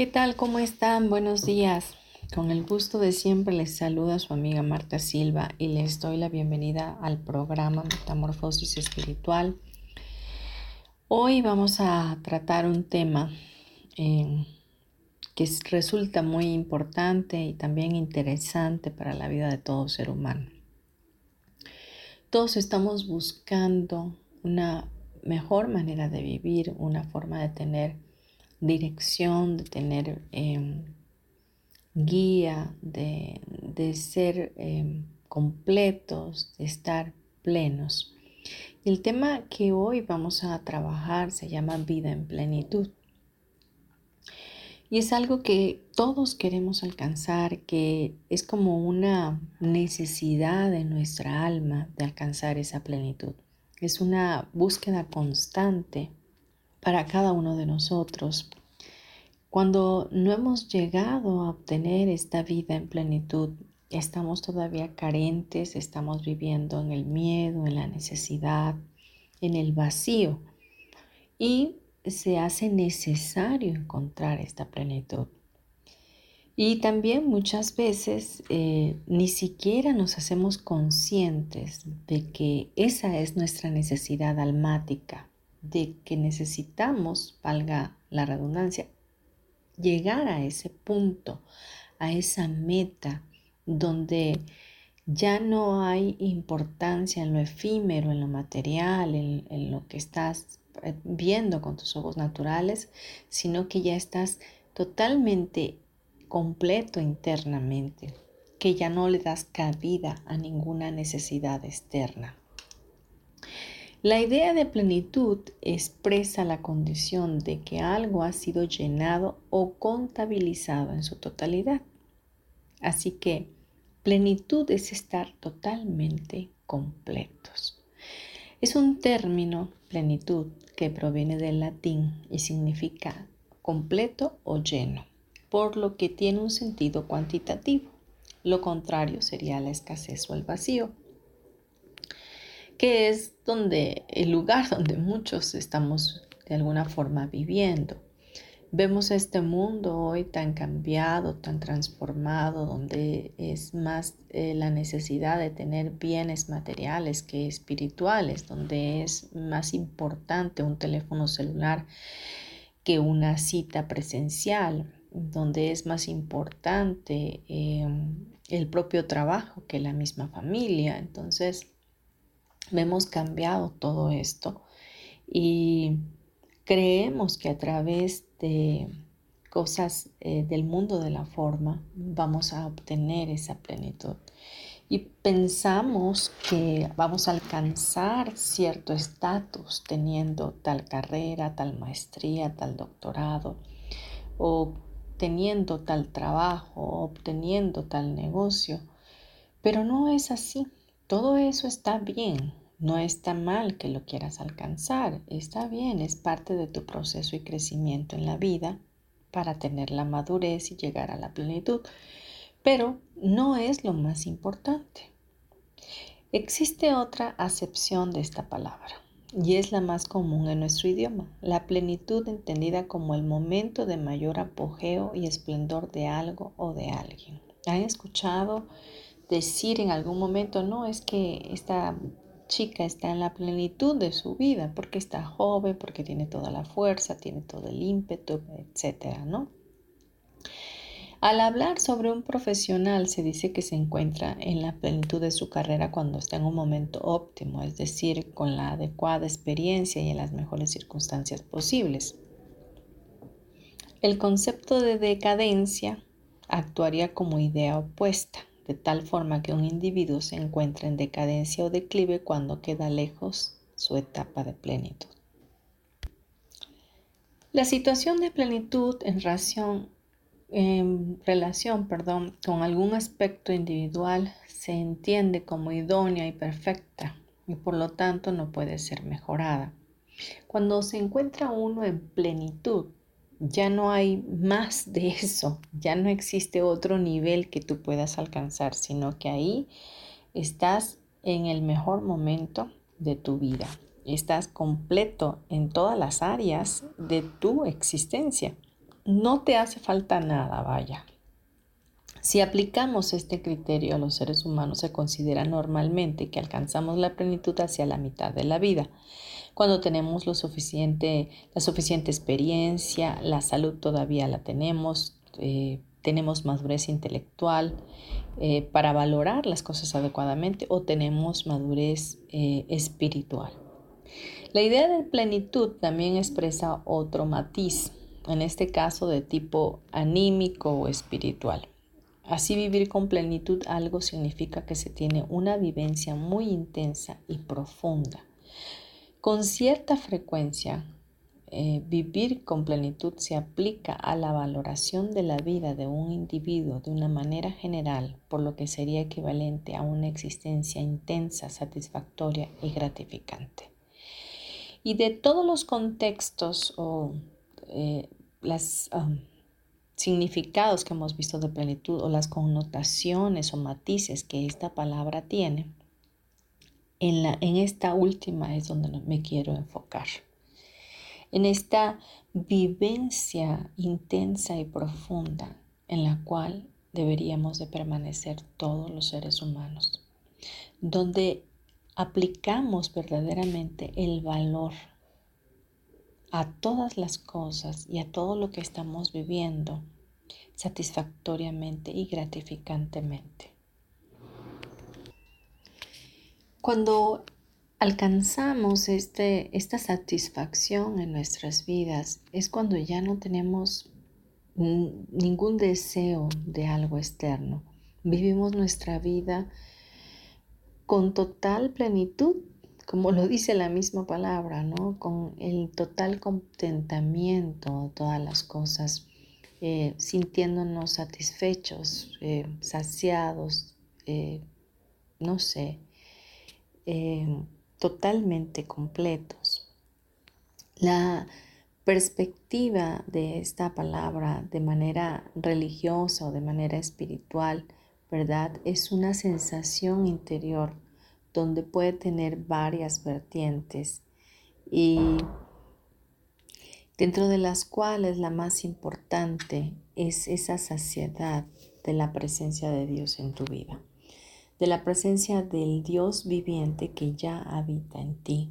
¿Qué tal? ¿Cómo están? Buenos días. Con el gusto de siempre les saluda su amiga Marta Silva y les doy la bienvenida al programa Metamorfosis Espiritual. Hoy vamos a tratar un tema eh, que resulta muy importante y también interesante para la vida de todo ser humano. Todos estamos buscando una mejor manera de vivir, una forma de tener dirección, de tener em, guía, de, ser em, completos, de estar plenos. El tema que hoy vamos a trabajar se llama vida en plenitud. Y es algo que todos queremos alcanzar, que es como una necesidad de nuestra alma de alcanzar esa plenitud. Es una búsqueda constante para cada uno de nosotros. Cuando no hemos llegado a obtener esta vida en plenitud, estamos todavía carentes, estamos viviendo en el miedo, en la necesidad, en el vacío. Y se hace necesario encontrar esta plenitud. Y también muchas veces eh, ni siquiera nos hacemos conscientes de que esa es nuestra necesidad almática de que necesitamos, valga la redundancia, llegar a ese punto, a esa meta donde ya no hay importancia en lo efímero, en lo material, en, lo que estás eh, viendo con tus ojos naturales, sino que ya estás totalmente completo internamente, que ya no le das cabida a ninguna necesidad externa. La idea de plenitud expresa la condición de que algo ha sido llenado o contabilizado en su totalidad. Así que plenitud es estar totalmente completos. Es un término, plenitud, que proviene del latín y significa completo o lleno, por lo que tiene un sentido cuantitativo. Lo contrario sería la escasez o el vacío que es donde el lugar donde muchos estamos de alguna forma viviendo. Vemos este mundo hoy tan cambiado, tan transformado, donde es más eh, la necesidad de tener bienes materiales que espirituales, donde es más importante un teléfono celular que una cita presencial, donde es más importante em, el propio trabajo que la misma familia. Entonces, Hemos cambiado todo esto y creemos que a través de cosas eh, del mundo de la forma vamos a obtener esa plenitud. Y pensamos que vamos a alcanzar cierto estatus teniendo tal carrera, tal maestría, tal doctorado, o teniendo tal trabajo, obteniendo tal negocio. Pero no es así. Todo eso está bien, no está mal que lo quieras alcanzar, está bien, es parte de tu proceso y crecimiento en la vida para tener la madurez y llegar a la plenitud, pero no es lo más importante. Existe otra acepción de esta palabra y es la más común en nuestro idioma, la plenitud entendida como el momento de mayor apogeo y esplendor de algo o de alguien. ¿Han escuchado decir en algún momento, no, es que esta chica está en la plenitud de su vida, porque está joven, porque tiene toda la fuerza, tiene todo el ímpetu, etcétera, ¿no? Al hablar sobre un profesional se dice que se encuentra en la plenitud de su carrera cuando está en un momento óptimo, es decir, con la adecuada experiencia y en las mejores circunstancias posibles. El concepto de decadencia actuaría como idea opuesta, de tal forma que un individuo se encuentra en decadencia o declive cuando queda lejos su etapa de plenitud. La situación de plenitud en relación, con algún aspecto individual se entiende como idónea y perfecta y por lo tanto no puede ser mejorada. Cuando se encuentra uno en plenitud, ya no hay más de eso, ya no existe otro nivel que tú puedas alcanzar, sino que ahí estás en el mejor momento de tu vida. Estás completo en todas las áreas de tu existencia. No te hace falta nada, vaya. Si aplicamos este criterio a los seres humanos, se considera normalmente que alcanzamos la plenitud hacia la mitad de la vida cuando tenemos la suficiente experiencia, la salud todavía la tenemos, eh, tenemos madurez intelectual eh, para valorar las cosas adecuadamente o tenemos madurez eh, espiritual. La idea de plenitud también expresa otro matiz, en este caso de tipo anímico o espiritual. Así vivir con plenitud algo significa que se tiene una vivencia muy intensa y profunda con cierta frecuencia, eh, vivir con plenitud se aplica a la valoración de la vida de un individuo de una manera general, por lo que sería equivalente a una existencia intensa, satisfactoria y gratificante. Y de todos los contextos o eh, los um, significados que hemos visto de plenitud o las connotaciones o matices que esta palabra tiene, en, la, en esta última es donde me quiero enfocar. En esta vivencia intensa y profunda en la cual deberíamos de permanecer todos los seres humanos, donde aplicamos verdaderamente el valor a todas las cosas y a todo lo que estamos viviendo satisfactoriamente y gratificantemente. Cuando alcanzamos este, esta satisfacción en nuestras vidas es cuando ya no tenemos ningún deseo de algo externo. Vivimos nuestra vida con total plenitud, como lo dice la misma palabra, ¿no? Con el total contentamiento de todas las cosas, eh, sintiéndonos satisfechos, eh, saciados, eh, no sé, eh, totalmente completos. La perspectiva de esta palabra de manera religiosa o de manera espiritual, ¿verdad? Es una sensación interior donde puede tener varias vertientes y dentro de las cuales la más importante es esa saciedad de la presencia de Dios en tu vida de la presencia del Dios viviente que ya habita en ti.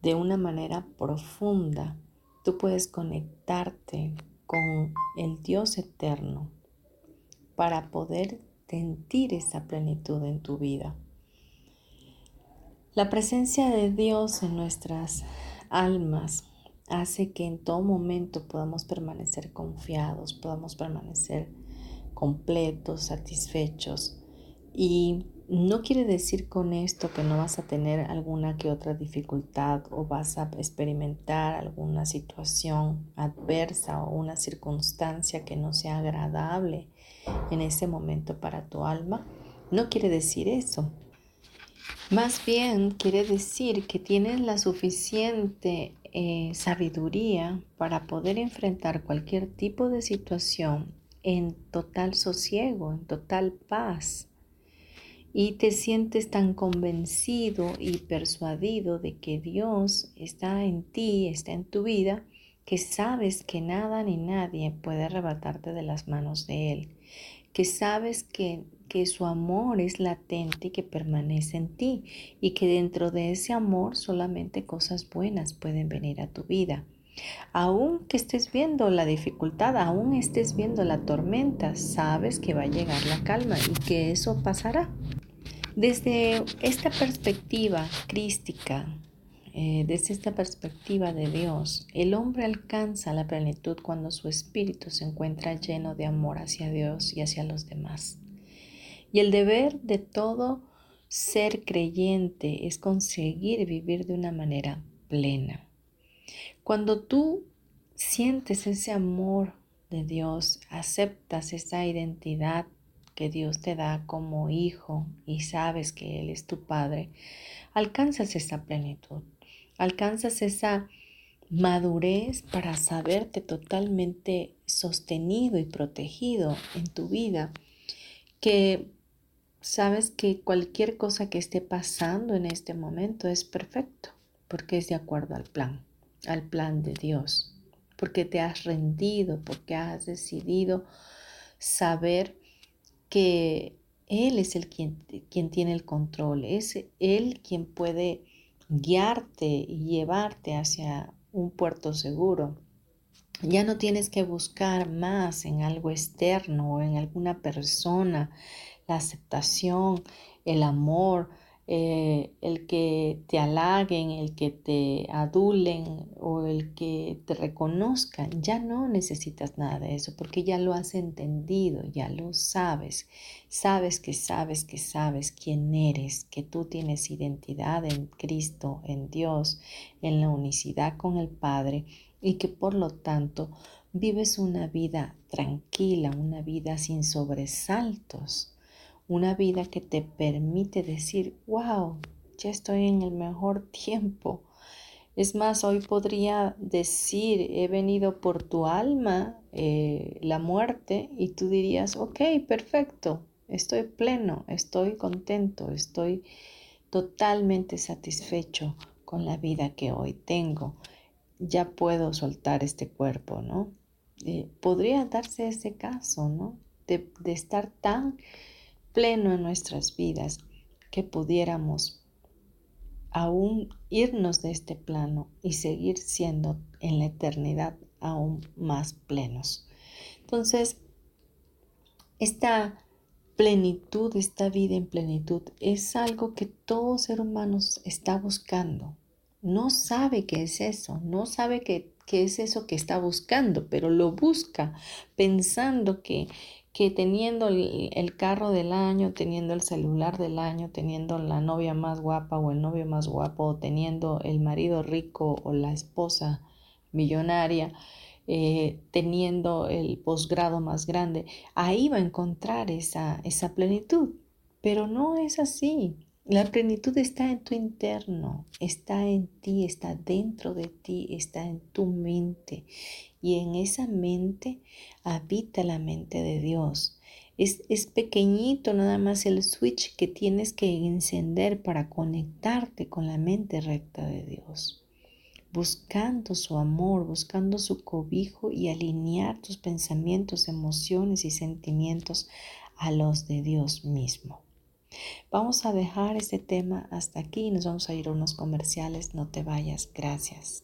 De una manera profunda, tú puedes conectarte con el Dios eterno para poder sentir esa plenitud en tu vida. La presencia de Dios en nuestras almas hace que en todo momento podamos permanecer confiados, podamos permanecer completos, satisfechos, y no quiere decir con esto que no vas a tener alguna que otra dificultad o vas a experimentar alguna situación adversa o una circunstancia que no sea agradable en ese momento para tu alma. No quiere decir eso. Más bien quiere decir que tienes la suficiente eh, sabiduría para poder enfrentar cualquier tipo de situación en total sosiego, en total paz y te sientes tan convencido y persuadido de que Dios está en ti, está en tu vida, que sabes que nada ni nadie puede arrebatarte de las manos de Él, que sabes que que su amor es latente y que permanece en ti y que dentro de ese amor solamente cosas buenas pueden venir a tu vida. Aún que estés viendo la dificultad, aún estés viendo la tormenta, sabes que va a llegar la calma y que eso pasará. Desde esta perspectiva crística, eh, desde esta perspectiva de Dios, el hombre alcanza la plenitud cuando su espíritu se encuentra lleno de amor hacia Dios y hacia los demás. Y el deber de todo ser creyente es conseguir vivir de una manera plena. Cuando tú sientes ese amor de Dios, aceptas esa identidad que Dios te da como hijo y sabes que Él es tu Padre, alcanzas esa plenitud, alcanzas esa madurez para saberte totalmente sostenido y protegido en tu vida, que sabes que cualquier cosa que esté pasando en este momento es perfecto, porque es de acuerdo al plan al plan de Dios, porque te has rendido, porque has decidido saber que Él es el quien, quien tiene el control, es Él quien puede guiarte y llevarte hacia un puerto seguro. Ya no tienes que buscar más en algo externo o en alguna persona la aceptación, el amor, eh, el que te halaguen, el que te adulen o el que te reconozcan, ya no necesitas nada de eso porque ya lo has entendido, ya lo sabes, sabes que sabes que sabes quién eres, que tú tienes identidad en Cristo, en Dios, en la unicidad con el Padre y que por lo tanto vives una vida tranquila, una vida sin sobresaltos una vida que te permite decir, wow, ya estoy en el mejor tiempo. Es más, hoy podría decir, he venido por tu alma, eh, la muerte, y tú dirías, ok, perfecto, estoy pleno, estoy contento, estoy totalmente satisfecho con la vida que hoy tengo. Ya puedo soltar este cuerpo, ¿no? Eh, podría darse ese caso, ¿no? De, de estar tan pleno en nuestras vidas que pudiéramos aún irnos de este plano y seguir siendo en la eternidad aún más plenos. Entonces, esta plenitud, esta vida en plenitud, es algo que todo ser humano está buscando. No sabe qué es eso, no sabe qué, qué es eso que está buscando, pero lo busca pensando que, que teniendo el, carro del año, teniendo el celular del año, teniendo la novia más guapa o el novio más guapo, teniendo el marido rico o la esposa millonaria, eh, teniendo el posgrado más grande, ahí va a encontrar esa, esa plenitud. Pero no es así. La plenitud está en tu interno, está en ti, está dentro de ti, está en tu mente. Y en esa mente habita la mente de Dios. Es, es, pequeñito nada más el switch que tienes que encender para conectarte con la mente recta de Dios. Buscando su amor, buscando su cobijo y alinear tus pensamientos, emociones y sentimientos a los de Dios mismo. Vamos a dejar este tema hasta aquí y nos vamos a ir a unos comerciales. No te vayas. Gracias.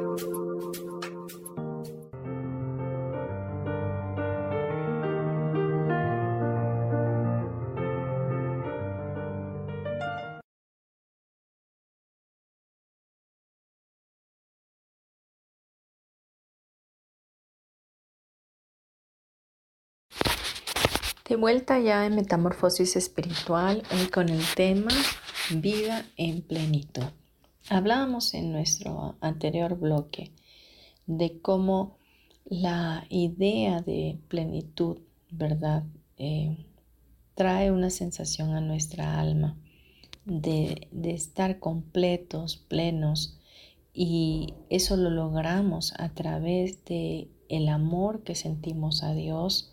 De vuelta ya en Metamorfosis Espiritual y con el tema Vida en plenitud. Hablábamos en nuestro anterior bloque de cómo la idea de plenitud, ¿verdad? Eh, trae una sensación a nuestra alma de, de estar completos, plenos, y eso lo logramos a través de el amor que sentimos a Dios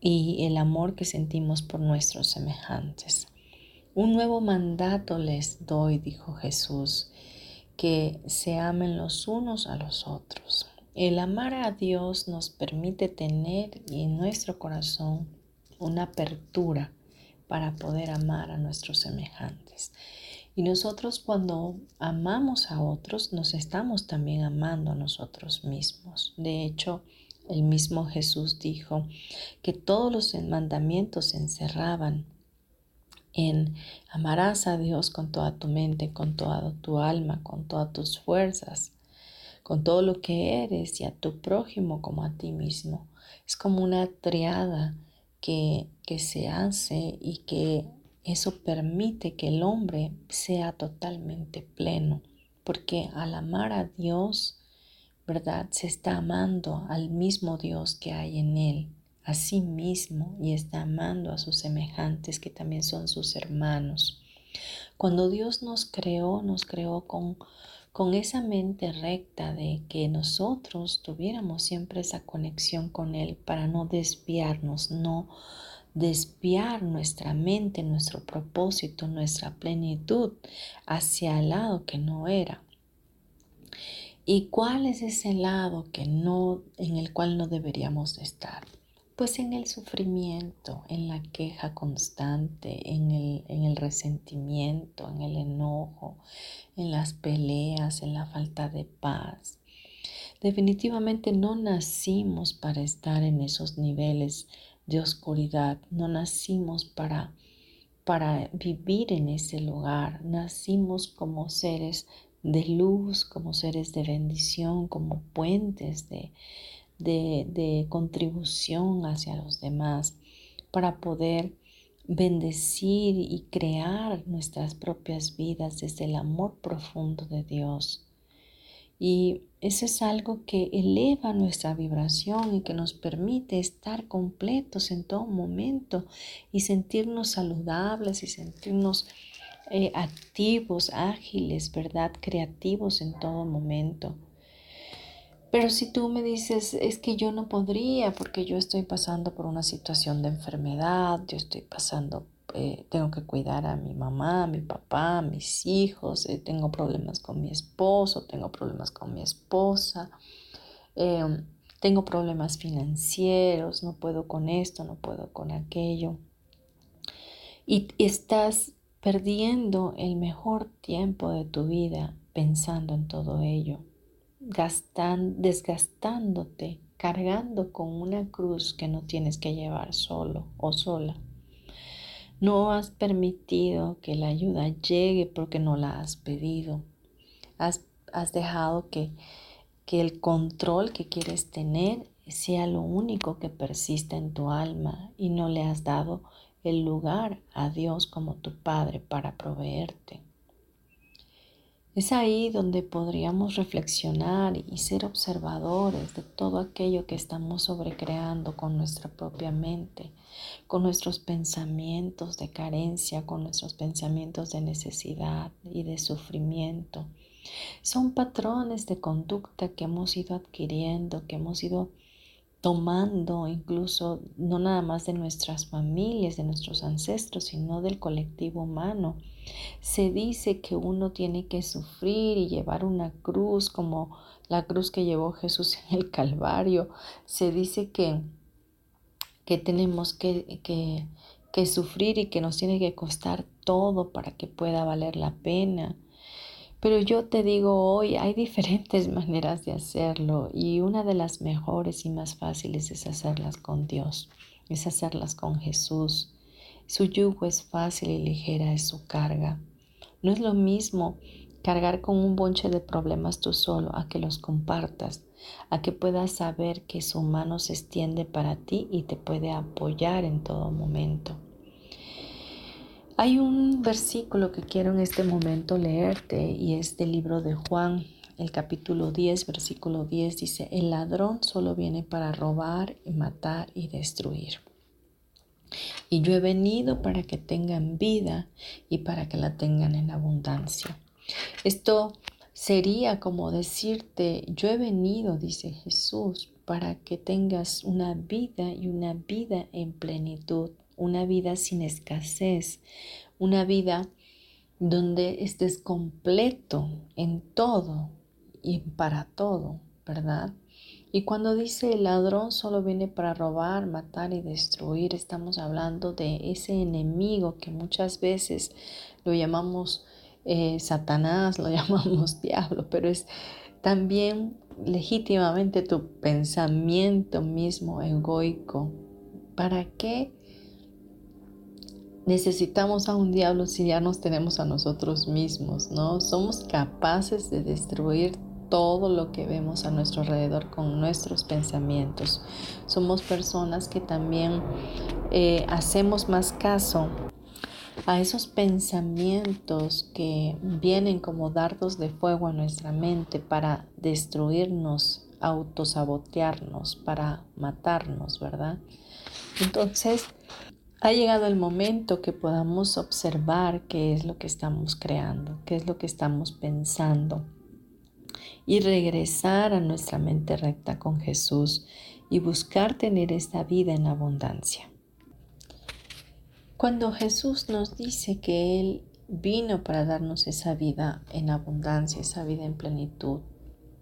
y el amor que sentimos por nuestros semejantes. Un nuevo mandato les doy, dijo Jesús, que se amen los unos a los otros. El amar a Dios nos permite tener en nuestro corazón una apertura para poder amar a nuestros semejantes. Y nosotros cuando amamos a otros, nos estamos también amando a nosotros mismos. De hecho, el mismo Jesús dijo que todos los mandamientos se encerraban en amarás a Dios con toda tu mente, con toda tu alma, con todas tus fuerzas, con todo lo que eres y a tu prójimo como a ti mismo. Es como una triada que, que se hace y que eso permite que el hombre sea totalmente pleno, porque al amar a Dios, ¿verdad? Se está amando al mismo Dios que hay en él, a sí mismo, y está amando a sus semejantes que también son sus hermanos. Cuando Dios nos creó, nos creó con, con esa mente recta de que nosotros tuviéramos siempre esa conexión con Él para no desviarnos, no desviar nuestra mente, nuestro propósito, nuestra plenitud hacia el lado que no era. ¿Y cuál es ese lado que no, en el cual no deberíamos estar? Pues en el sufrimiento, en la queja constante, en el, en el resentimiento, en el enojo, en las peleas, en la falta de paz. Definitivamente no nacimos para estar en esos niveles de oscuridad, no nacimos para para vivir en ese lugar. Nacimos como seres de luz, como seres de bendición, como puentes de, de, contribución hacia los demás, para poder bendecir y crear nuestras propias vidas desde el amor profundo de Dios. Y eso es algo que eleva nuestra vibración y que nos permite estar completos en todo momento y sentirnos saludables y sentirnos eh, activos, ágiles, ¿verdad? Creativos en todo momento. Pero si tú me dices, es que yo no podría porque yo estoy pasando por una situación de enfermedad, yo estoy pasando, eh, tengo que cuidar a mi mamá, a mi papá, a mis hijos, eh, tengo problemas con mi esposo, tengo problemas con mi esposa, em, tengo problemas financieros, no puedo con esto, no puedo con aquello. Y estás perdiendo el mejor tiempo de tu vida pensando en todo ello, desgastándote, cargando con una cruz que no tienes que llevar solo o sola. No has permitido que la ayuda llegue porque no la has pedido. Has, has dejado que, que el control que quieres tener sea lo único que persista en tu alma y no le has dado el lugar a Dios como tu Padre para proveerte. Es ahí donde podríamos reflexionar y ser observadores de todo aquello que estamos sobrecreando con nuestra propia mente, con nuestros pensamientos de carencia, con nuestros pensamientos de necesidad y de sufrimiento. Son patrones de conducta que hemos ido adquiriendo, que hemos ido tomando incluso no nada más de nuestras familias, de nuestros ancestros, sino del colectivo humano. Se dice que uno tiene que sufrir y llevar una cruz como la cruz que llevó Jesús en el Calvario. Se dice que, que tenemos que, que, que sufrir y que nos tiene que costar todo para que pueda valer la pena. Pero yo te digo hoy, hay diferentes maneras de hacerlo y una de las mejores y más fáciles es hacerlas con Dios, es hacerlas con Jesús. Su yugo es fácil y ligera es su carga. No es lo mismo cargar con un bonche de problemas tú solo a que los compartas, a que puedas saber que su mano se extiende para ti y te puede apoyar en todo momento. Hay un versículo que quiero en este momento leerte y es del libro de Juan, el capítulo 10, versículo 10 dice, el ladrón solo viene para robar, matar y destruir. Y yo he venido para que tengan vida y para que la tengan en abundancia. Esto sería como decirte, yo he venido, dice Jesús, para que tengas una vida y una vida en plenitud una vida sin escasez, una vida donde estés completo en todo y para todo, ¿verdad? Y cuando dice el ladrón solo viene para robar, matar y destruir, estamos hablando de ese enemigo que muchas veces lo llamamos eh, Satanás, lo llamamos diablo, pero es también legítimamente tu pensamiento mismo egoico. ¿Para qué necesitamos a un diablo si ya nos tenemos a nosotros mismos, ¿no? Somos capaces de destruir todo lo que vemos a nuestro alrededor con nuestros pensamientos. Somos personas que también eh, hacemos más caso a esos pensamientos que vienen como dardos de fuego a nuestra mente para destruirnos, autosabotearnos, para matarnos, ¿verdad? Entonces, ha llegado el momento que podamos observar qué es lo que estamos creando, qué es lo que estamos pensando y regresar a nuestra mente recta con Jesús y buscar tener esta vida en abundancia. Cuando Jesús nos dice que Él vino para darnos esa vida en abundancia, esa vida en plenitud,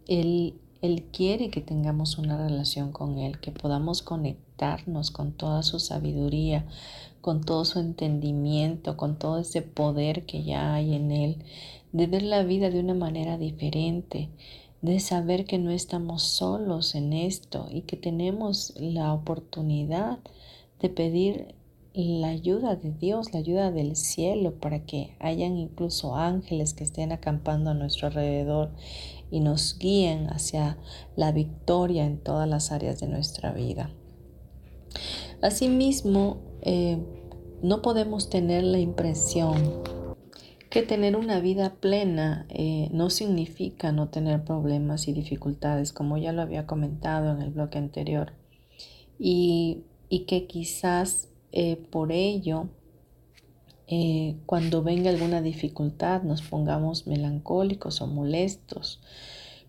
Él, Él quiere que tengamos una relación con Él, que podamos conectar con toda su sabiduría, con todo su entendimiento, con todo ese poder que ya hay en Él, de ver la vida de una manera diferente, de saber que no estamos solos en esto y que tenemos la oportunidad de pedir la ayuda de Dios, la ayuda del cielo, para que hayan incluso ángeles que estén acampando a nuestro alrededor y nos guíen hacia la victoria en todas las áreas de nuestra vida. Asimismo, eh, no podemos tener la impresión que tener una vida plena eh, no significa no tener problemas y dificultades, como ya lo había comentado en el bloque anterior, y, que quizás eh, por ello, cuando venga alguna dificultad, nos pongamos melancólicos o molestos,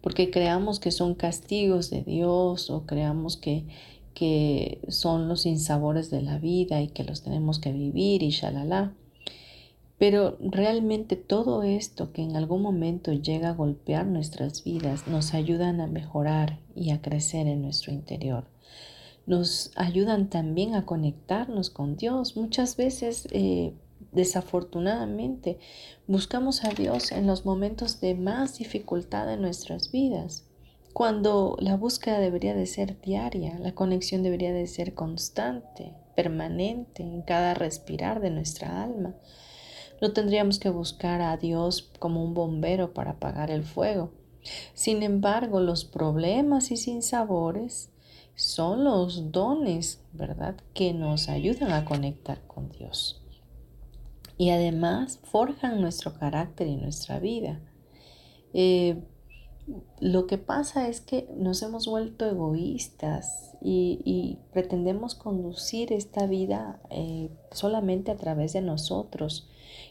porque creamos que son castigos de Dios o creamos que que son los insabores de la vida y que los tenemos que vivir y shalala. Pero realmente todo esto que en algún momento llega a golpear nuestras vidas nos ayudan a mejorar y a crecer en nuestro interior. Nos ayudan también a conectarnos con Dios. Muchas veces, eh, desafortunadamente, buscamos a Dios en los momentos de más dificultad en nuestras vidas cuando la búsqueda debería de ser diaria, la conexión debería de ser constante, permanente en cada respirar de nuestra alma. No tendríamos que buscar a Dios como un bombero para apagar el fuego. Sin embargo, los problemas y sinsabores son los dones, ¿verdad?, que nos ayudan a conectar con Dios. Y además forjan nuestro carácter y nuestra vida. Eh, lo que pasa es que nos hemos vuelto egoístas y, pretendemos conducir esta vida eh, solamente a través de nosotros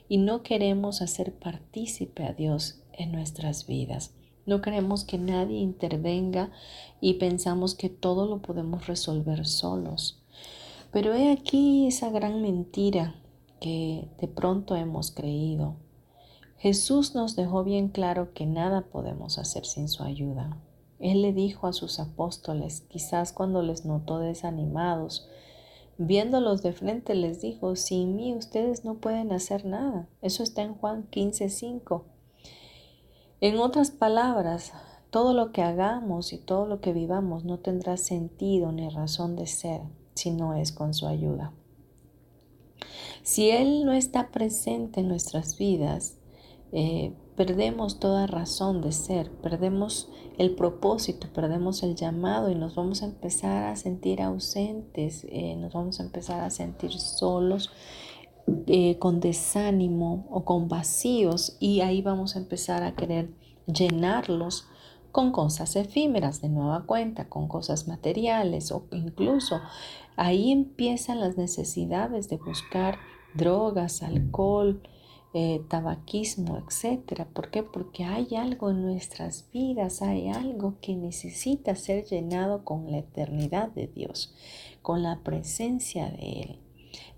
y no queremos hacer partícipe a Dios en nuestras vidas. No queremos que nadie intervenga y pensamos que todo lo podemos resolver solos. Pero he aquí esa gran mentira que de pronto hemos creído. Jesús nos dejó bien claro que nada podemos hacer sin su ayuda. Él le dijo a sus apóstoles, quizás cuando les notó desanimados, viéndolos de frente les dijo, sin mí ustedes no pueden hacer nada. Eso está en Juan 15, 5. En otras palabras, todo lo que hagamos y todo lo que vivamos no tendrá sentido ni razón de ser si no es con su ayuda. Si Él no está presente en nuestras vidas, eh, perdemos toda razón de ser, perdemos el propósito, perdemos el llamado y nos vamos a empezar a sentir ausentes, eh, nos vamos a empezar a sentir solos eh, con desánimo o con vacíos y ahí vamos a empezar a querer llenarlos con cosas efímeras de nueva cuenta, con cosas materiales o incluso ahí empiezan las necesidades de buscar drogas, alcohol, eh, tabaquismo, etc. ¿Por qué? Porque hay algo en nuestras vidas, hay algo que necesita ser llenado con la eternidad de Dios, con la presencia de Él.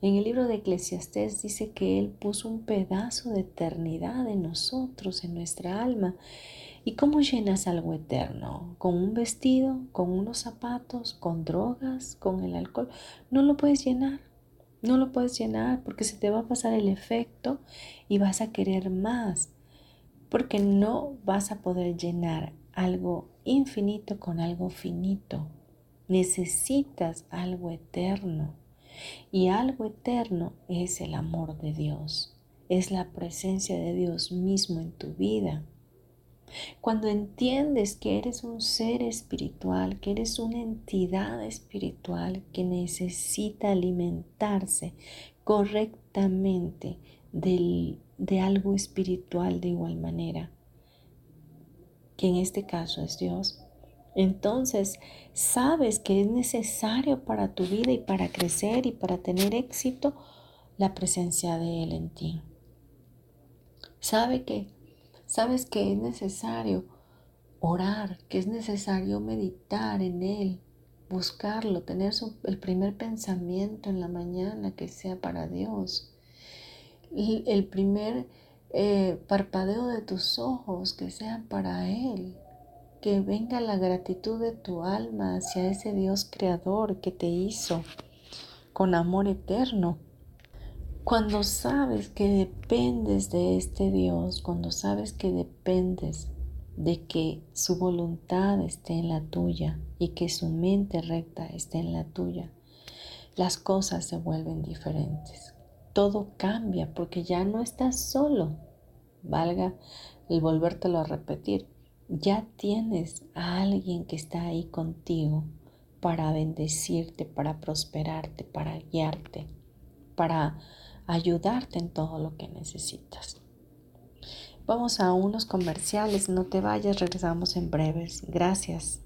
En el libro de Eclesiastés dice que Él puso un pedazo de eternidad en nosotros, en nuestra alma. ¿Y cómo llenas algo eterno? ¿Con un vestido? ¿Con unos zapatos? ¿Con drogas? ¿Con el alcohol? No lo puedes llenar. No lo puedes llenar porque se te va a pasar el efecto y vas a querer más. Porque no vas a poder llenar algo infinito con algo finito. Necesitas algo eterno. Y algo eterno es el amor de Dios, es la presencia de Dios mismo en tu vida. Cuando entiendes que eres un ser espiritual, que eres una entidad espiritual que necesita alimentarse correctamente de algo espiritual de igual manera, que en este caso es Dios, entonces sabes que es necesario para tu vida y para crecer y para tener éxito la presencia de Él en ti. Sabe que, sabes que es necesario orar, que es necesario meditar en Él, buscarlo, tener el primer pensamiento en la mañana que sea para Dios, el, primer eh, parpadeo de tus ojos que sea para Él que venga la gratitud de tu alma hacia ese Dios creador que te hizo con amor eterno. Cuando sabes que dependes de este Dios, cuando sabes que dependes de que su voluntad esté en la tuya y que su mente recta esté en la tuya, las cosas se vuelven diferentes. Todo cambia porque ya no estás solo. Valga el volvértelo a repetir ya tienes a alguien que está ahí contigo para bendecirte, para prosperarte, para guiarte, para ayudarte en todo lo que necesitas. Vamos a unos comerciales, no te vayas, regresamos en breves. Gracias.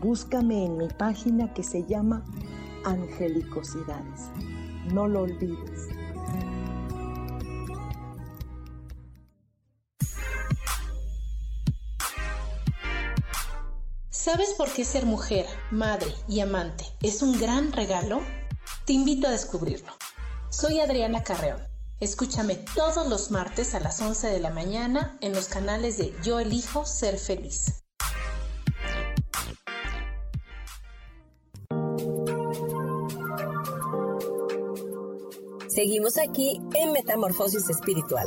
búscame en mi página que se llama Angelicosidades. No lo olvides. ¿Sabes por qué ser mujer, madre y amante es un gran regalo? Te invito a descubrirlo. Soy Adriana Carreón. Escúchame todos los martes a las 11 de la mañana en los canales de Yo elijo ser feliz. Seguimos aquí en Metamorfosis Espiritual.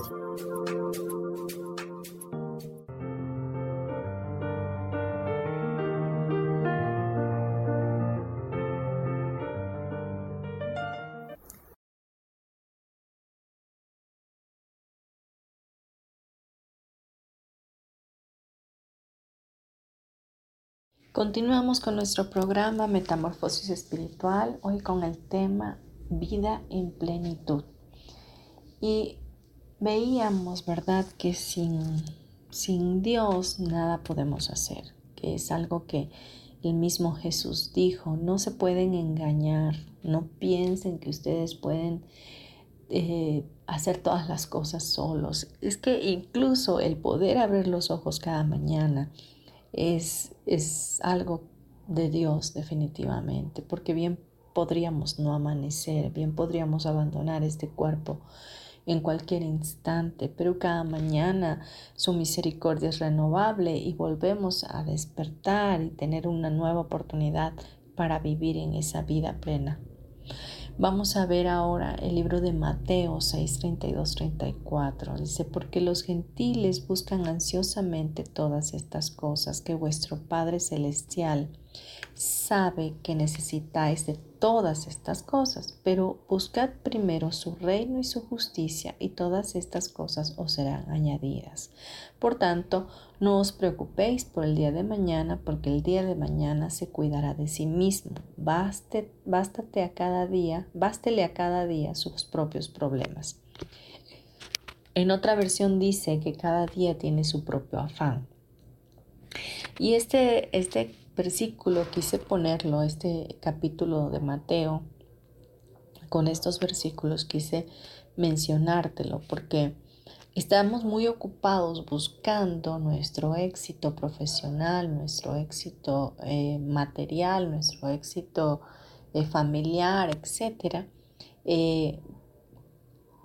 Continuamos con nuestro programa Metamorfosis Espiritual, hoy con el tema Vida en plenitud. Y veíamos, ¿verdad?, que sin, sin Dios nada podemos hacer, que es algo que el mismo Jesús dijo, no se pueden engañar, no piensen que ustedes pueden eh, hacer todas las cosas solos. Es que incluso el poder abrir los ojos cada mañana, es, es algo de Dios definitivamente, porque bien podríamos no amanecer, bien podríamos abandonar este cuerpo en cualquier instante, pero cada mañana su misericordia es renovable y volvemos a despertar y tener una nueva oportunidad para vivir en esa vida plena. Vamos a ver ahora el libro de Mateo 6, 32, 34. Dice, porque los gentiles buscan ansiosamente todas estas cosas que vuestro Padre Celestial sabe que necesitáis de todas estas cosas, pero buscad primero su reino y su justicia y todas estas cosas os serán añadidas. Por tanto, no os preocupéis por el día de mañana, porque el día de mañana se cuidará de sí mismo. Bástate a cada día, bástele a cada día sus propios problemas. En otra versión dice que cada día tiene su propio afán. Y este, este versículo quise ponerlo, este capítulo de Mateo, con estos versículos quise mencionártelo porque estamos muy ocupados buscando nuestro éxito profesional, nuestro éxito eh, material, nuestro éxito eh, familiar, etcétera, eh,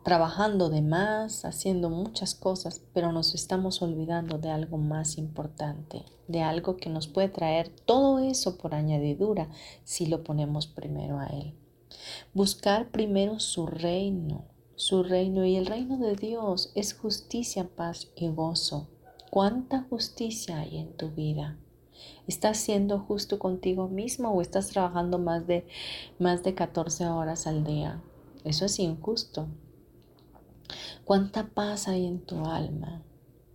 trabajando de más, haciendo muchas cosas, pero nos estamos olvidando de algo más importante, de algo que nos puede traer todo eso por añadidura si lo ponemos primero a Él. Buscar primero su reino, su reino y el reino de Dios es justicia, paz y gozo. ¿Cuánta justicia hay en tu vida? ¿Estás siendo justo contigo mismo o estás trabajando más de, más de 14 horas al día? Eso es injusto. ¿Cuánta paz hay en tu alma?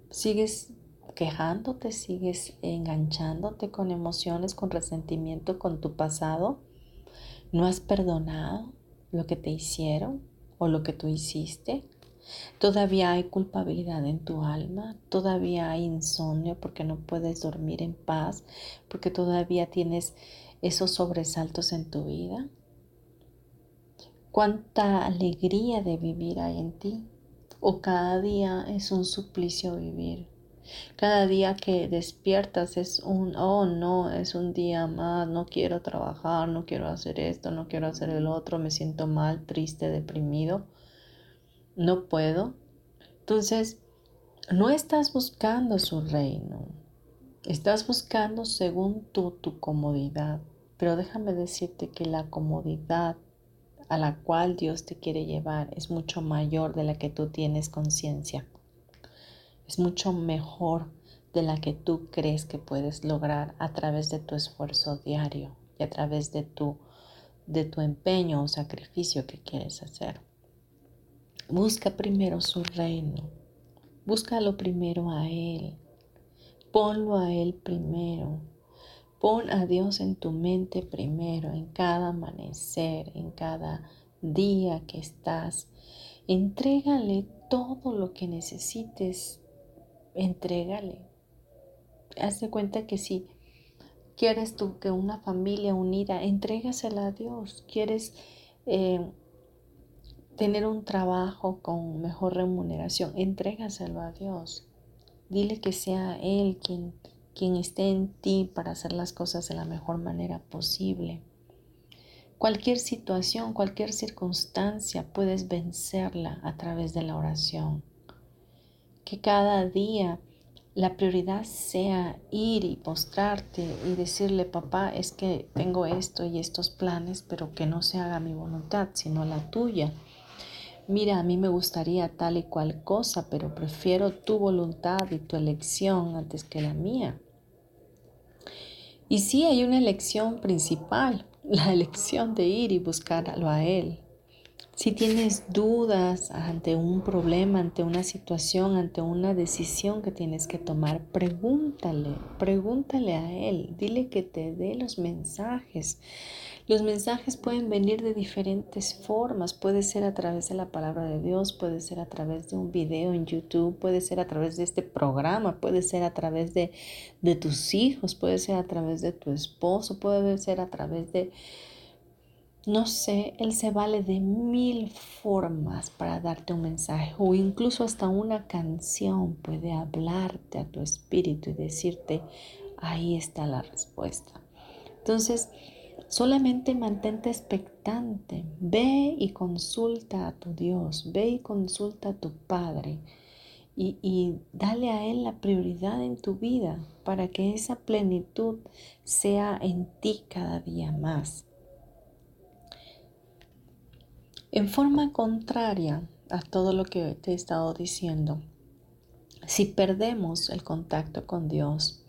¿Sigues quejándote? ¿Sigues enganchándote con emociones, con resentimiento con tu pasado? ¿No has perdonado lo que te hicieron o lo que tú hiciste? Todavía hay culpabilidad en tu alma, todavía hay insomnio porque no puedes dormir en paz, porque todavía tienes esos sobresaltos en tu vida. ¿Cuánta alegría de vivir hay en ti? o cada día es un suplicio vivir. Cada día que despiertas es un, oh no, es un día más, no quiero trabajar, no quiero hacer esto, no quiero hacer el otro, me siento mal, triste, deprimido, no puedo. Entonces, no estás buscando su reino, estás buscando según tú tu comodidad, pero déjame decirte que la comodidad a la cual Dios te quiere llevar es mucho mayor de la que tú tienes conciencia. Es mucho mejor de la que tú crees que puedes lograr a través de tu esfuerzo diario y a través de tu, de tu empeño o sacrificio que quieres hacer. Busca primero su reino. Búscalo primero a Él. Ponlo a Él primero. Pon a Dios en tu mente primero, en cada amanecer, en cada día que estás. Entrégale todo lo que necesites. Entrégale. Haz de cuenta que si quieres tú que una familia unida, entrégasela a Dios. Quieres eh, tener un trabajo con mejor remuneración, entrégaselo a Dios. Dile que sea Él quien quien esté en ti para hacer las cosas de la mejor manera posible. Cualquier situación, cualquier circunstancia puedes vencerla a través de la oración. Que cada día la prioridad sea ir y postrarte y decirle, papá, es que tengo esto y estos planes, pero que no se haga mi voluntad, sino la tuya. Mira, a mí me gustaría tal y cual cosa, pero prefiero tu voluntad y tu elección antes que la mía. Y sí hay una elección principal, la elección de ir y buscarlo a Él. Si tienes dudas ante un problema, ante una situación, ante una decisión que tienes que tomar, pregúntale, pregúntale a Él, dile que te dé los mensajes. Los mensajes pueden venir de diferentes formas, puede ser a través de la palabra de Dios, puede ser a través de un video en YouTube, puede ser a través de este programa, puede ser a través de, de tus hijos, puede ser a través de tu esposo, puede ser a través de no sé, Él se vale de mil formas para darte un mensaje o incluso hasta una canción puede hablarte a tu espíritu y decirte, ahí está la respuesta. Entonces, solamente mantente expectante, ve y consulta a tu Dios, ve y consulta a tu Padre. Y, y dale a Él la prioridad en tu vida para que esa plenitud sea en ti cada día más. En forma contraria a todo lo que te he estado diciendo, si perdemos el contacto con Dios,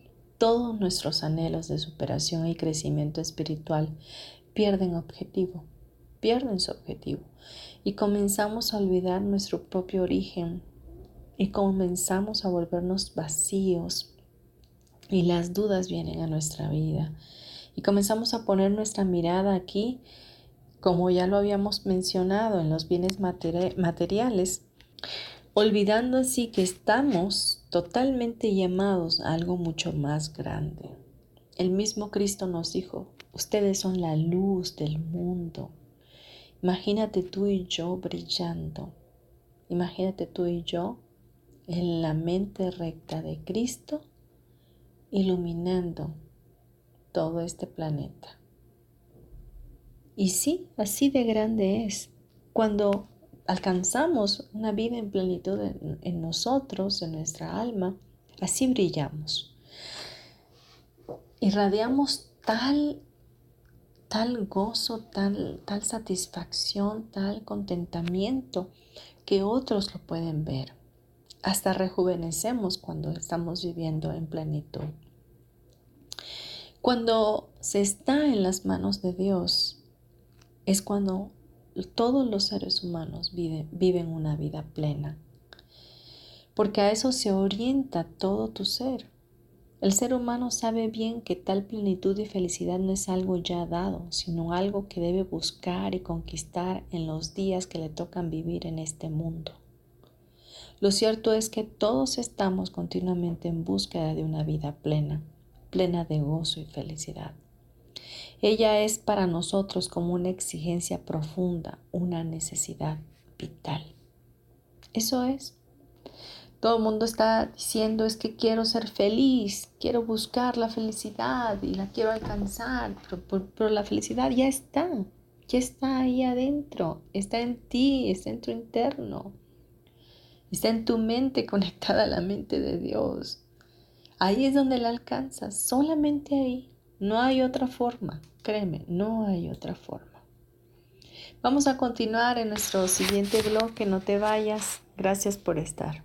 todos nuestros anhelos de superación y crecimiento espiritual pierden objetivo, pierden su objetivo. Y comenzamos a olvidar nuestro propio origen y comenzamos a volvernos vacíos y las dudas vienen a nuestra vida. Y comenzamos a poner nuestra mirada aquí como ya lo habíamos mencionado en los bienes materiales, olvidando así que estamos totalmente llamados a algo mucho más grande. El mismo Cristo nos dijo, ustedes son la luz del mundo. Imagínate tú y yo brillando. Imagínate tú y yo en la mente recta de Cristo, iluminando todo este planeta. Y sí, así de grande es. Cuando alcanzamos una vida en plenitud en, nosotros, en nuestra alma, así brillamos. Irradiamos tal, tal gozo, tal, tal satisfacción, tal contentamiento que otros lo pueden ver. Hasta rejuvenecemos cuando estamos viviendo en plenitud. Cuando se está en las manos de Dios, es cuando todos los seres humanos viven, una vida plena. Porque a eso se orienta todo tu ser. El ser humano sabe bien que tal plenitud y felicidad no es algo ya dado, sino algo que debe buscar y conquistar en los días que le tocan vivir en este mundo. Lo cierto es que todos estamos continuamente en búsqueda de una vida plena, plena de gozo y felicidad. Ella es para nosotros como una exigencia profunda, una necesidad vital. Eso es. Todo el mundo está diciendo es que quiero ser feliz, quiero buscar la felicidad y la quiero alcanzar, pero, la felicidad ya está, ya está ahí adentro, está en ti, está en tu interno, está en tu mente conectada a la mente de Dios. Ahí es donde la alcanzas, solamente ahí. No hay otra forma, créeme, no hay otra forma. Vamos a continuar en nuestro siguiente bloque, no te vayas. Gracias por estar.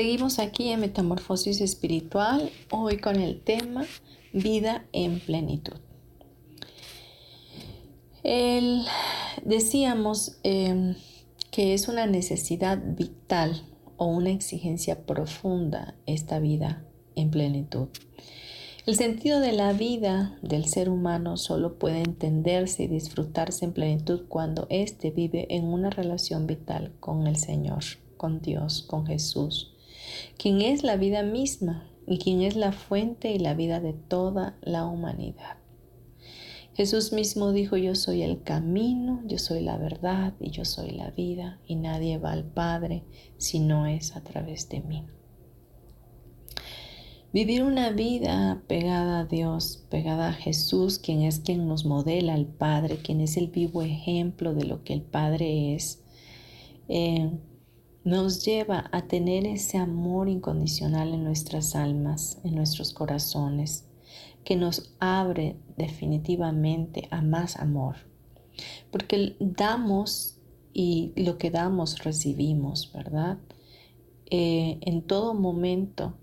Seguimos aquí en Metamorfosis Espiritual, hoy con el tema Vida en Plenitud. decíamos em, que es una necesidad vital o una exigencia profunda esta vida en plenitud. El sentido de la vida del ser humano solo puede entenderse y disfrutarse en plenitud cuando éste vive en una relación vital con el Señor, con Dios, con Jesús, quien es la vida misma y quien es la fuente y la vida de toda la humanidad. Jesús mismo dijo, yo soy el camino, yo soy la verdad y yo soy la vida, y nadie va al Padre si no es a través de mí. Vivir una vida pegada a Dios, pegada a Jesús, quien es quien nos modela al Padre, quien es el vivo ejemplo de lo que el Padre es, eh, nos lleva a tener ese amor incondicional en nuestras almas, en nuestros corazones, que nos abre definitivamente a más amor. Porque damos y lo que damos recibimos, ¿verdad? Eh, en todo momento,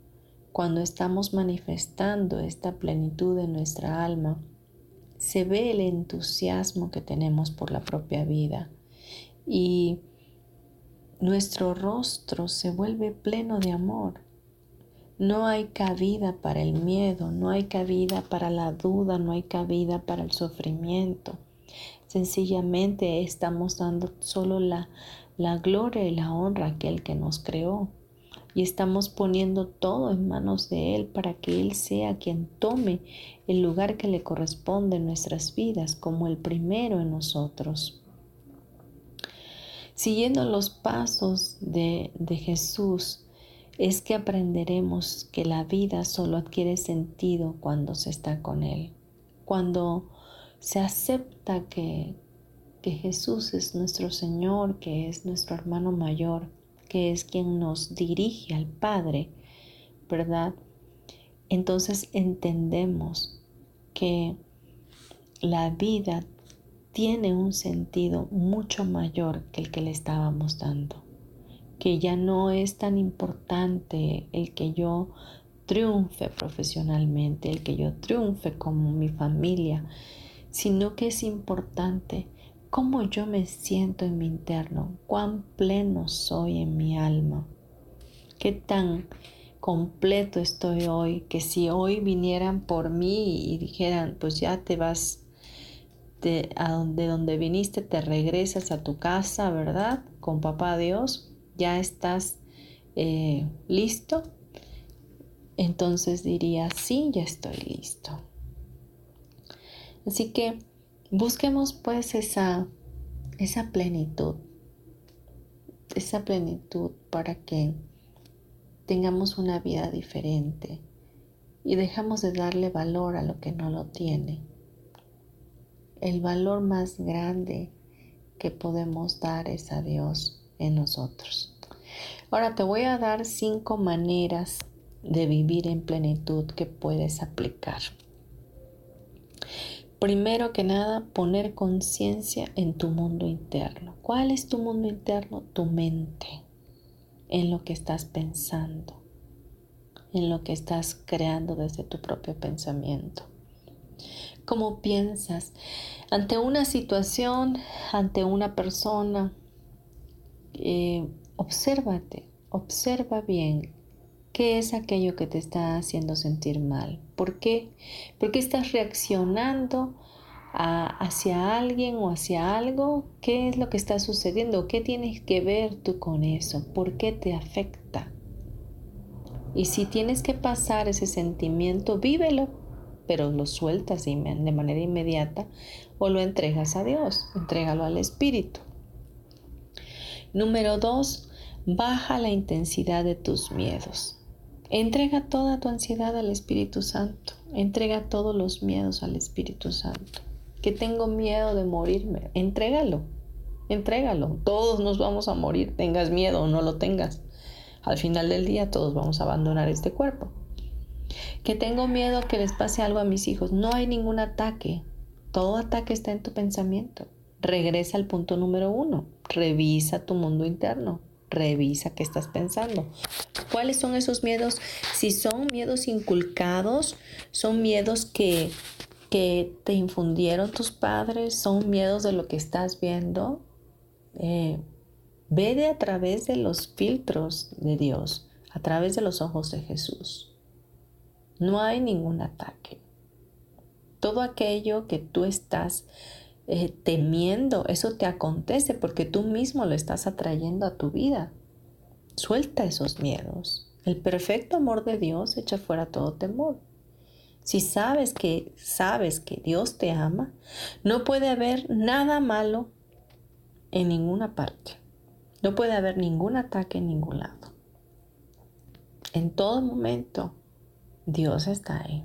cuando estamos manifestando esta plenitud en nuestra alma, se ve el entusiasmo que tenemos por la propia vida y nuestro rostro se vuelve pleno de amor. No hay cabida para el miedo, no hay cabida para la duda, no hay cabida para el sufrimiento. Sencillamente estamos dando solo la, la gloria y la honra a aquel que nos creó. Y estamos poniendo todo en manos de Él para que Él sea quien tome el lugar que le corresponde en nuestras vidas como el primero en nosotros. Siguiendo los pasos de, Jesús, es que aprenderemos que la vida solo adquiere sentido cuando se está con Él, cuando se acepta que, que Jesús es nuestro Señor, que es nuestro hermano mayor, que es quien nos dirige al Padre, ¿verdad? Entonces entendemos que la vida tiene un sentido mucho mayor que el que le estábamos dando que ya no es tan importante el que yo triunfe profesionalmente, el que yo triunfe como mi familia, sino que es importante cómo yo me siento en mi interno, cuán pleno soy en mi alma, qué tan completo estoy hoy, que si hoy vinieran por mí y dijeran, pues ya te vas de, a donde, donde viniste, te regresas a tu casa, ¿verdad? Con papá Dios, ya estás eh, listo, entonces diría, sí, ya estoy listo. Así que busquemos pues esa, esa plenitud, esa plenitud para que tengamos una vida diferente y dejamos de darle valor a lo que no lo tiene. El valor más grande que podemos dar es a Dios en nosotros. Ahora te voy a dar cinco maneras de vivir en plenitud que puedes aplicar. Primero que nada, poner conciencia en tu mundo interno. ¿Cuál es tu mundo interno? Tu mente, en lo que estás pensando, en lo que estás creando desde tu propio pensamiento. ¿Cómo piensas ante una situación, ante una persona? Eh, obsérvate, observa bien qué es aquello que te está haciendo sentir mal. ¿Por qué? ¿Por qué estás reaccionando hacia alguien o hacia algo? ¿Qué es lo que está sucediendo? ¿Qué tienes que ver tú con eso? ¿Por qué te afecta? Y si tienes que pasar ese sentimiento, vívelo. Pero lo sueltas de manera inmediata o lo entregas a Dios, entrégalo al Espíritu. Número dos, baja la intensidad de tus miedos. Entrega toda tu ansiedad al Espíritu Santo. Entrega todos los miedos al Espíritu Santo. Que tengo miedo de morirme. Entrégalo. Entrégalo. Todos nos vamos a morir, tengas miedo o no lo tengas. Al final del día todos vamos a abandonar este cuerpo. Que tengo miedo que les pase algo a mis hijos. No hay ningún ataque. Todo ataque está en tu pensamiento. Regresa al punto número uno. Revisa tu mundo interno. Revisa qué estás pensando. ¿Cuáles son esos miedos? Si son miedos inculcados, son miedos que, que te infundieron tus padres, son miedos de lo que estás viendo. Eh, ve de a través de los filtros de Dios, a través de los ojos de Jesús. No hay ningún ataque. Todo aquello que tú estás eh, temiendo, eso te acontece porque tú mismo lo estás atrayendo a tu vida. Suelta esos miedos. El perfecto amor de Dios echa fuera todo temor. Si sabes que sabes que Dios te ama, no puede haber nada malo en ninguna parte. No puede haber ningún ataque en ningún lado. En todo momento, Dios está ahí.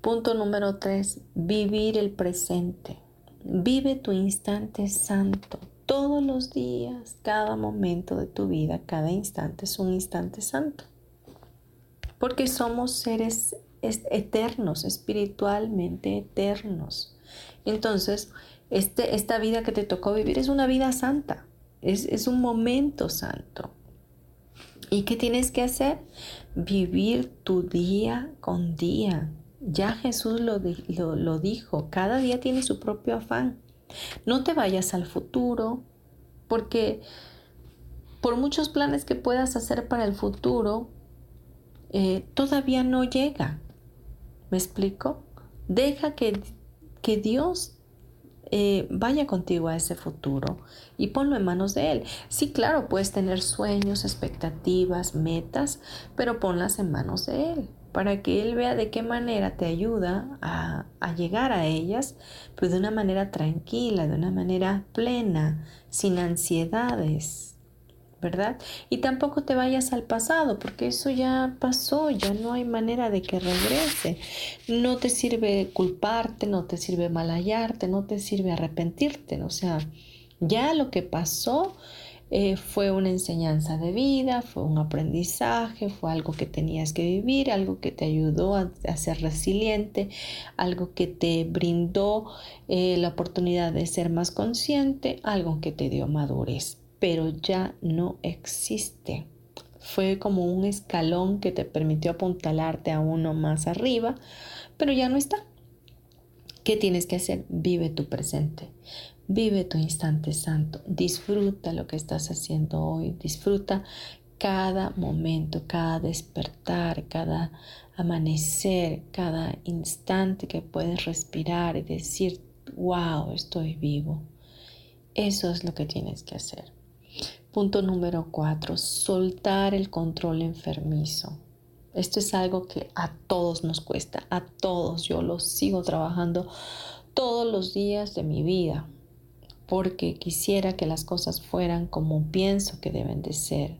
Punto número tres, vivir el presente. Vive tu instante santo. Todos los días, cada momento de tu vida, cada instante es un instante santo. Porque somos seres eternos, espiritualmente eternos. Entonces, este, esta vida que te tocó vivir es una vida santa, es, es un momento santo. ¿Y qué tienes que hacer? Vivir tu día con día. Ya Jesús lo, lo, dijo, cada día tiene su propio afán. No te vayas al futuro, porque por muchos planes que puedas hacer para el futuro, eh, todavía no llega. ¿Me explico? Deja que, que Dios eh, vaya contigo a ese futuro y ponlo en manos de Él. Sí, claro, puedes tener sueños, expectativas, metas, pero ponlas en manos de Él para que Él vea de qué manera te ayuda a, a llegar a ellas, pero de una manera tranquila, de una manera plena, sin ansiedades. ¿Verdad? Y tampoco te vayas al pasado, porque eso ya pasó, ya no hay manera de que regrese. No te sirve culparte, no te sirve malayarte, no te sirve arrepentirte, o sea, ya lo que pasó eh, fue una enseñanza de vida, fue un aprendizaje, fue algo que tenías que vivir, algo que te ayudó a, ser resiliente, algo que te brindó eh, la oportunidad de ser más consciente, algo que te dio madurez pero ya no existe. Fue como un escalón que te permitió apuntalarte a uno más arriba, pero ya no está. ¿Qué tienes que hacer? Vive tu presente. Vive tu instante santo. Disfruta lo que estás haciendo hoy. Disfruta cada momento, cada despertar, cada amanecer, cada instante que puedes respirar y decir, wow, estoy vivo. Eso es lo que tienes que hacer. Punto número cuatro, soltar el control enfermizo. Esto es algo que a todos nos cuesta, a todos. Yo lo sigo trabajando todos los días de mi vida, porque quisiera que las cosas fueran como pienso que deben de ser,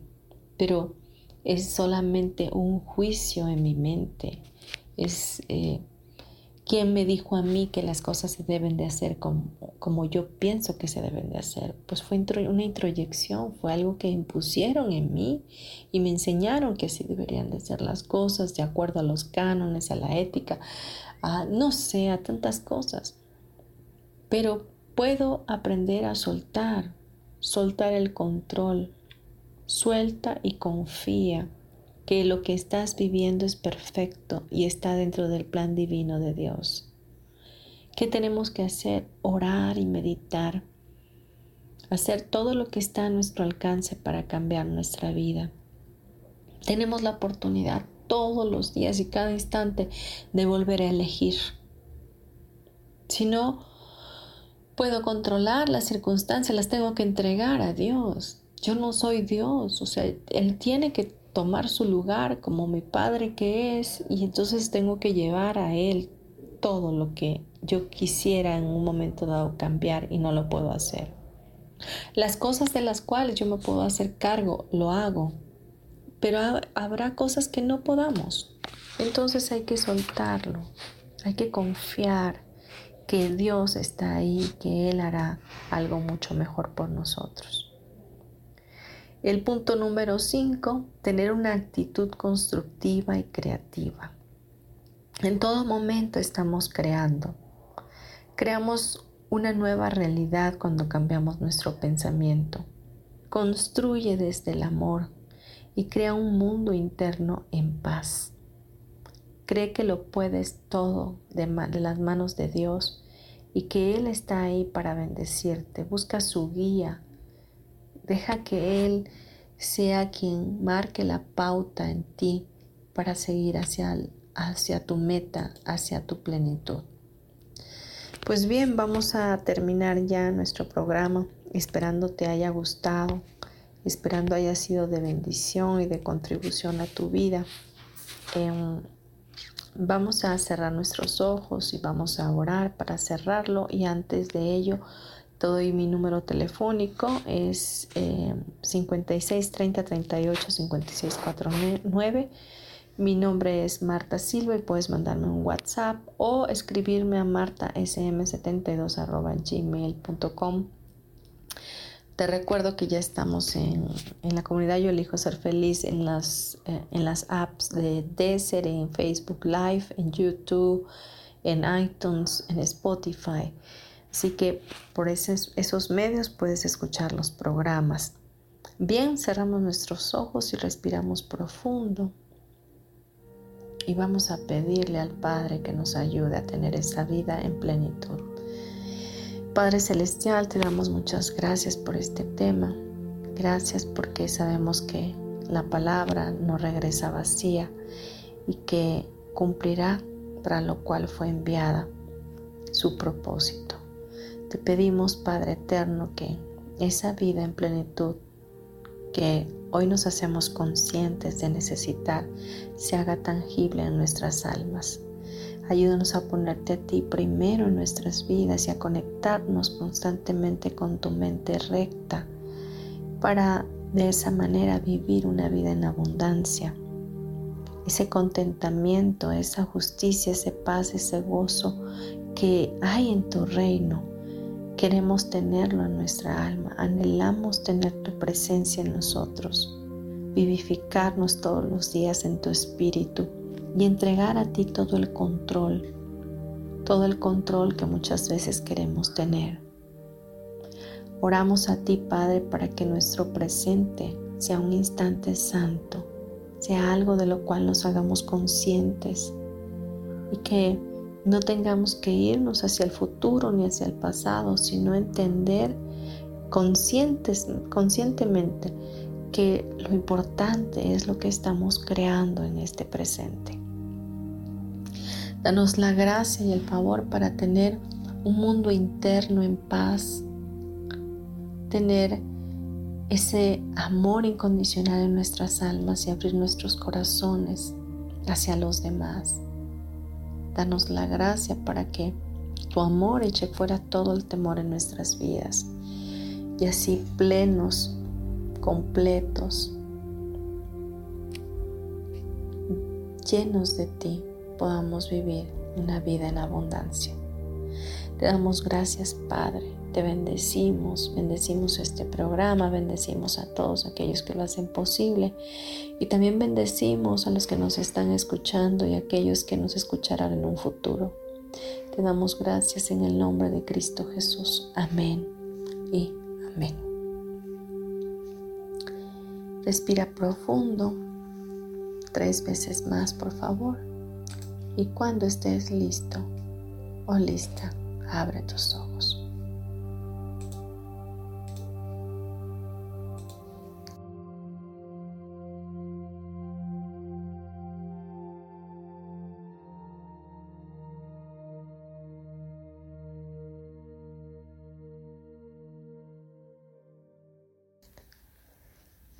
pero es solamente un juicio en mi mente. Es eh, ¿Quién me dijo a mí que las cosas se deben de hacer como, como yo pienso que se deben de hacer? Pues fue una introyección, fue algo que impusieron en mí y me enseñaron que así deberían de ser las cosas de acuerdo a los cánones, a la ética, a no sé, a tantas cosas. Pero puedo aprender a soltar, soltar el control, suelta y confía que lo que estás viviendo es perfecto y está dentro del plan divino de Dios. ¿Qué tenemos que hacer? Orar y meditar. Hacer todo lo que está a nuestro alcance para cambiar nuestra vida. Tenemos la oportunidad todos los días y cada instante de volver a elegir. Si no puedo controlar las circunstancias, las tengo que entregar a Dios. Yo no soy Dios, o sea, Él tiene que tomar su lugar como mi padre que es y entonces tengo que llevar a él todo lo que yo quisiera en un momento dado cambiar y no lo puedo hacer. Las cosas de las cuales yo me puedo hacer cargo, lo hago, pero habrá cosas que no podamos. Entonces hay que soltarlo, hay que confiar que Dios está ahí, que Él hará algo mucho mejor por nosotros. El punto número 5, tener una actitud constructiva y creativa. En todo momento estamos creando. Creamos una nueva realidad cuando cambiamos nuestro pensamiento. Construye desde el amor y crea un mundo interno en paz. Cree que lo puedes todo de, las manos de Dios y que Él está ahí para bendecirte. Busca su guía Deja que Él sea quien marque la pauta en ti para seguir hacia, hacia tu meta, hacia tu plenitud. Pues bien, vamos a terminar ya nuestro programa, esperando te haya gustado, esperando haya sido de bendición y de contribución a tu vida. Em, vamos a cerrar nuestros ojos y vamos a orar para cerrarlo y antes de ello doy mi número telefónico, es 56 30 38 56 49. Mi nombre es Marta Silva y puedes mandarme un WhatsApp o escribirme a martasm72 gmail.com. Te recuerdo que ya estamos en, la comunidad Yo Elijo Ser Feliz en las, eh, en las apps de Desert, en Facebook Live, en YouTube, en iTunes, en Spotify. Así que por esos, medios puedes escuchar los programas. Bien, cerramos nuestros ojos y respiramos profundo. Y vamos a pedirle al Padre que nos ayude a tener esa vida en plenitud. Padre Celestial, te damos muchas gracias por este tema. Gracias porque sabemos que la palabra no regresa vacía y que cumplirá para lo cual fue enviada su propósito. Te pedimos, Padre Eterno, que esa vida en plenitud que hoy nos hacemos conscientes de necesitar se haga tangible en nuestras almas. Ayúdanos a ponerte a ti primero en nuestras vidas y a conectarnos constantemente con tu mente recta para de esa manera vivir una vida en abundancia. Ese contentamiento, esa justicia, ese paz, ese gozo que hay en tu reino Queremos tenerlo en nuestra alma, anhelamos tener tu presencia en nosotros, vivificarnos todos los días en tu espíritu y entregar a ti todo el control, todo el control que muchas veces queremos tener. Oramos a ti, Padre, para que nuestro presente sea un instante santo, sea algo de lo cual nos hagamos conscientes y que no tengamos que irnos hacia el futuro ni hacia el pasado, sino entender conscientes, conscientemente que lo importante es lo que estamos creando en este presente. Danos la gracia y el favor para tener un mundo interno en paz, tener ese amor incondicional en nuestras almas y abrir nuestros corazones hacia los demás. Danos la gracia para que tu amor eche fuera todo el temor en nuestras vidas y así plenos, completos, llenos de ti, podamos vivir una vida en abundancia. Te damos gracias, Padre. Te bendecimos, bendecimos este programa, bendecimos a todos aquellos que lo hacen posible y también bendecimos a los que nos están escuchando y a aquellos que nos escucharán en un futuro. Te damos gracias en el nombre de Cristo Jesús. Amén y amén. Respira profundo tres veces más, por favor. Y cuando estés listo o lista, Abre tus ojos.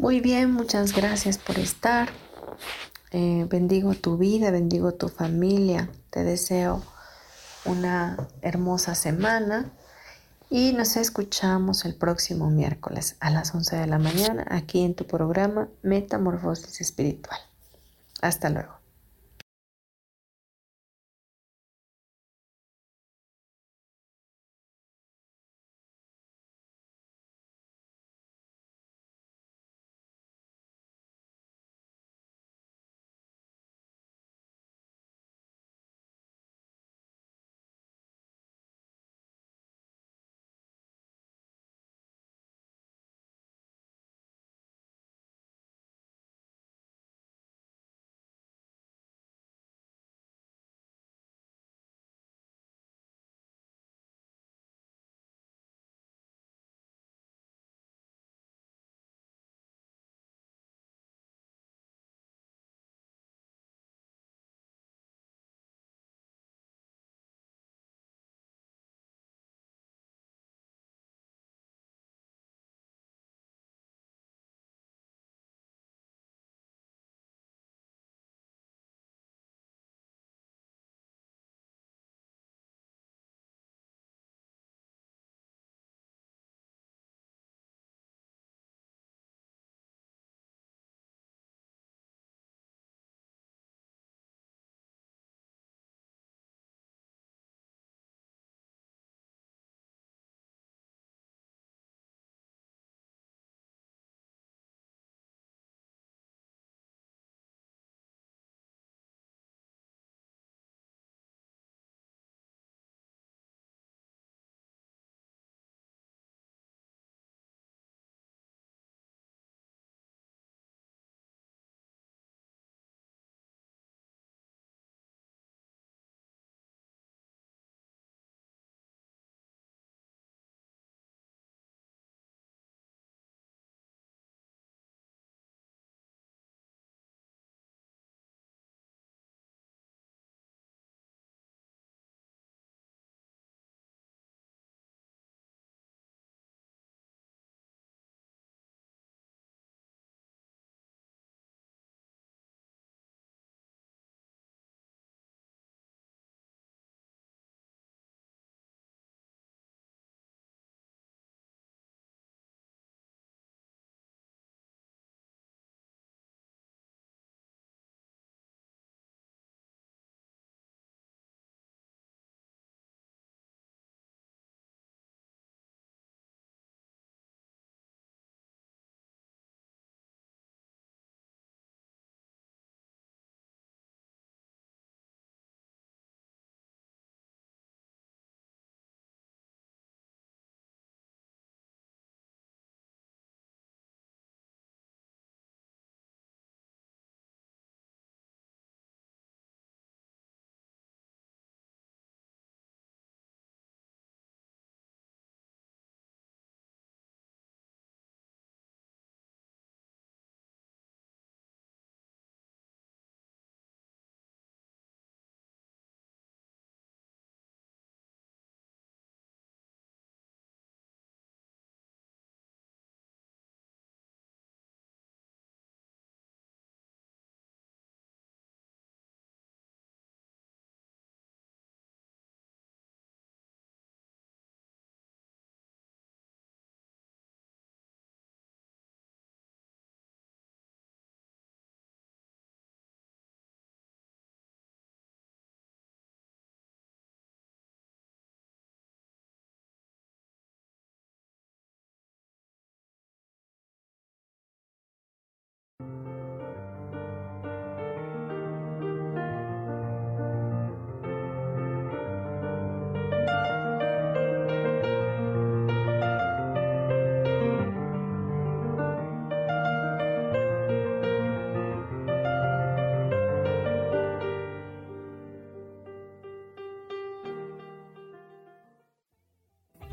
Muy bien, muchas gracias por estar. Eh, bendigo tu vida, bendigo tu familia. Te deseo una hermosa semana y nos escuchamos el próximo miércoles a las 11 de la mañana aquí en tu programa Metamorfosis Espiritual. Hasta luego.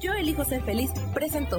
Yo elijo ser feliz presentó.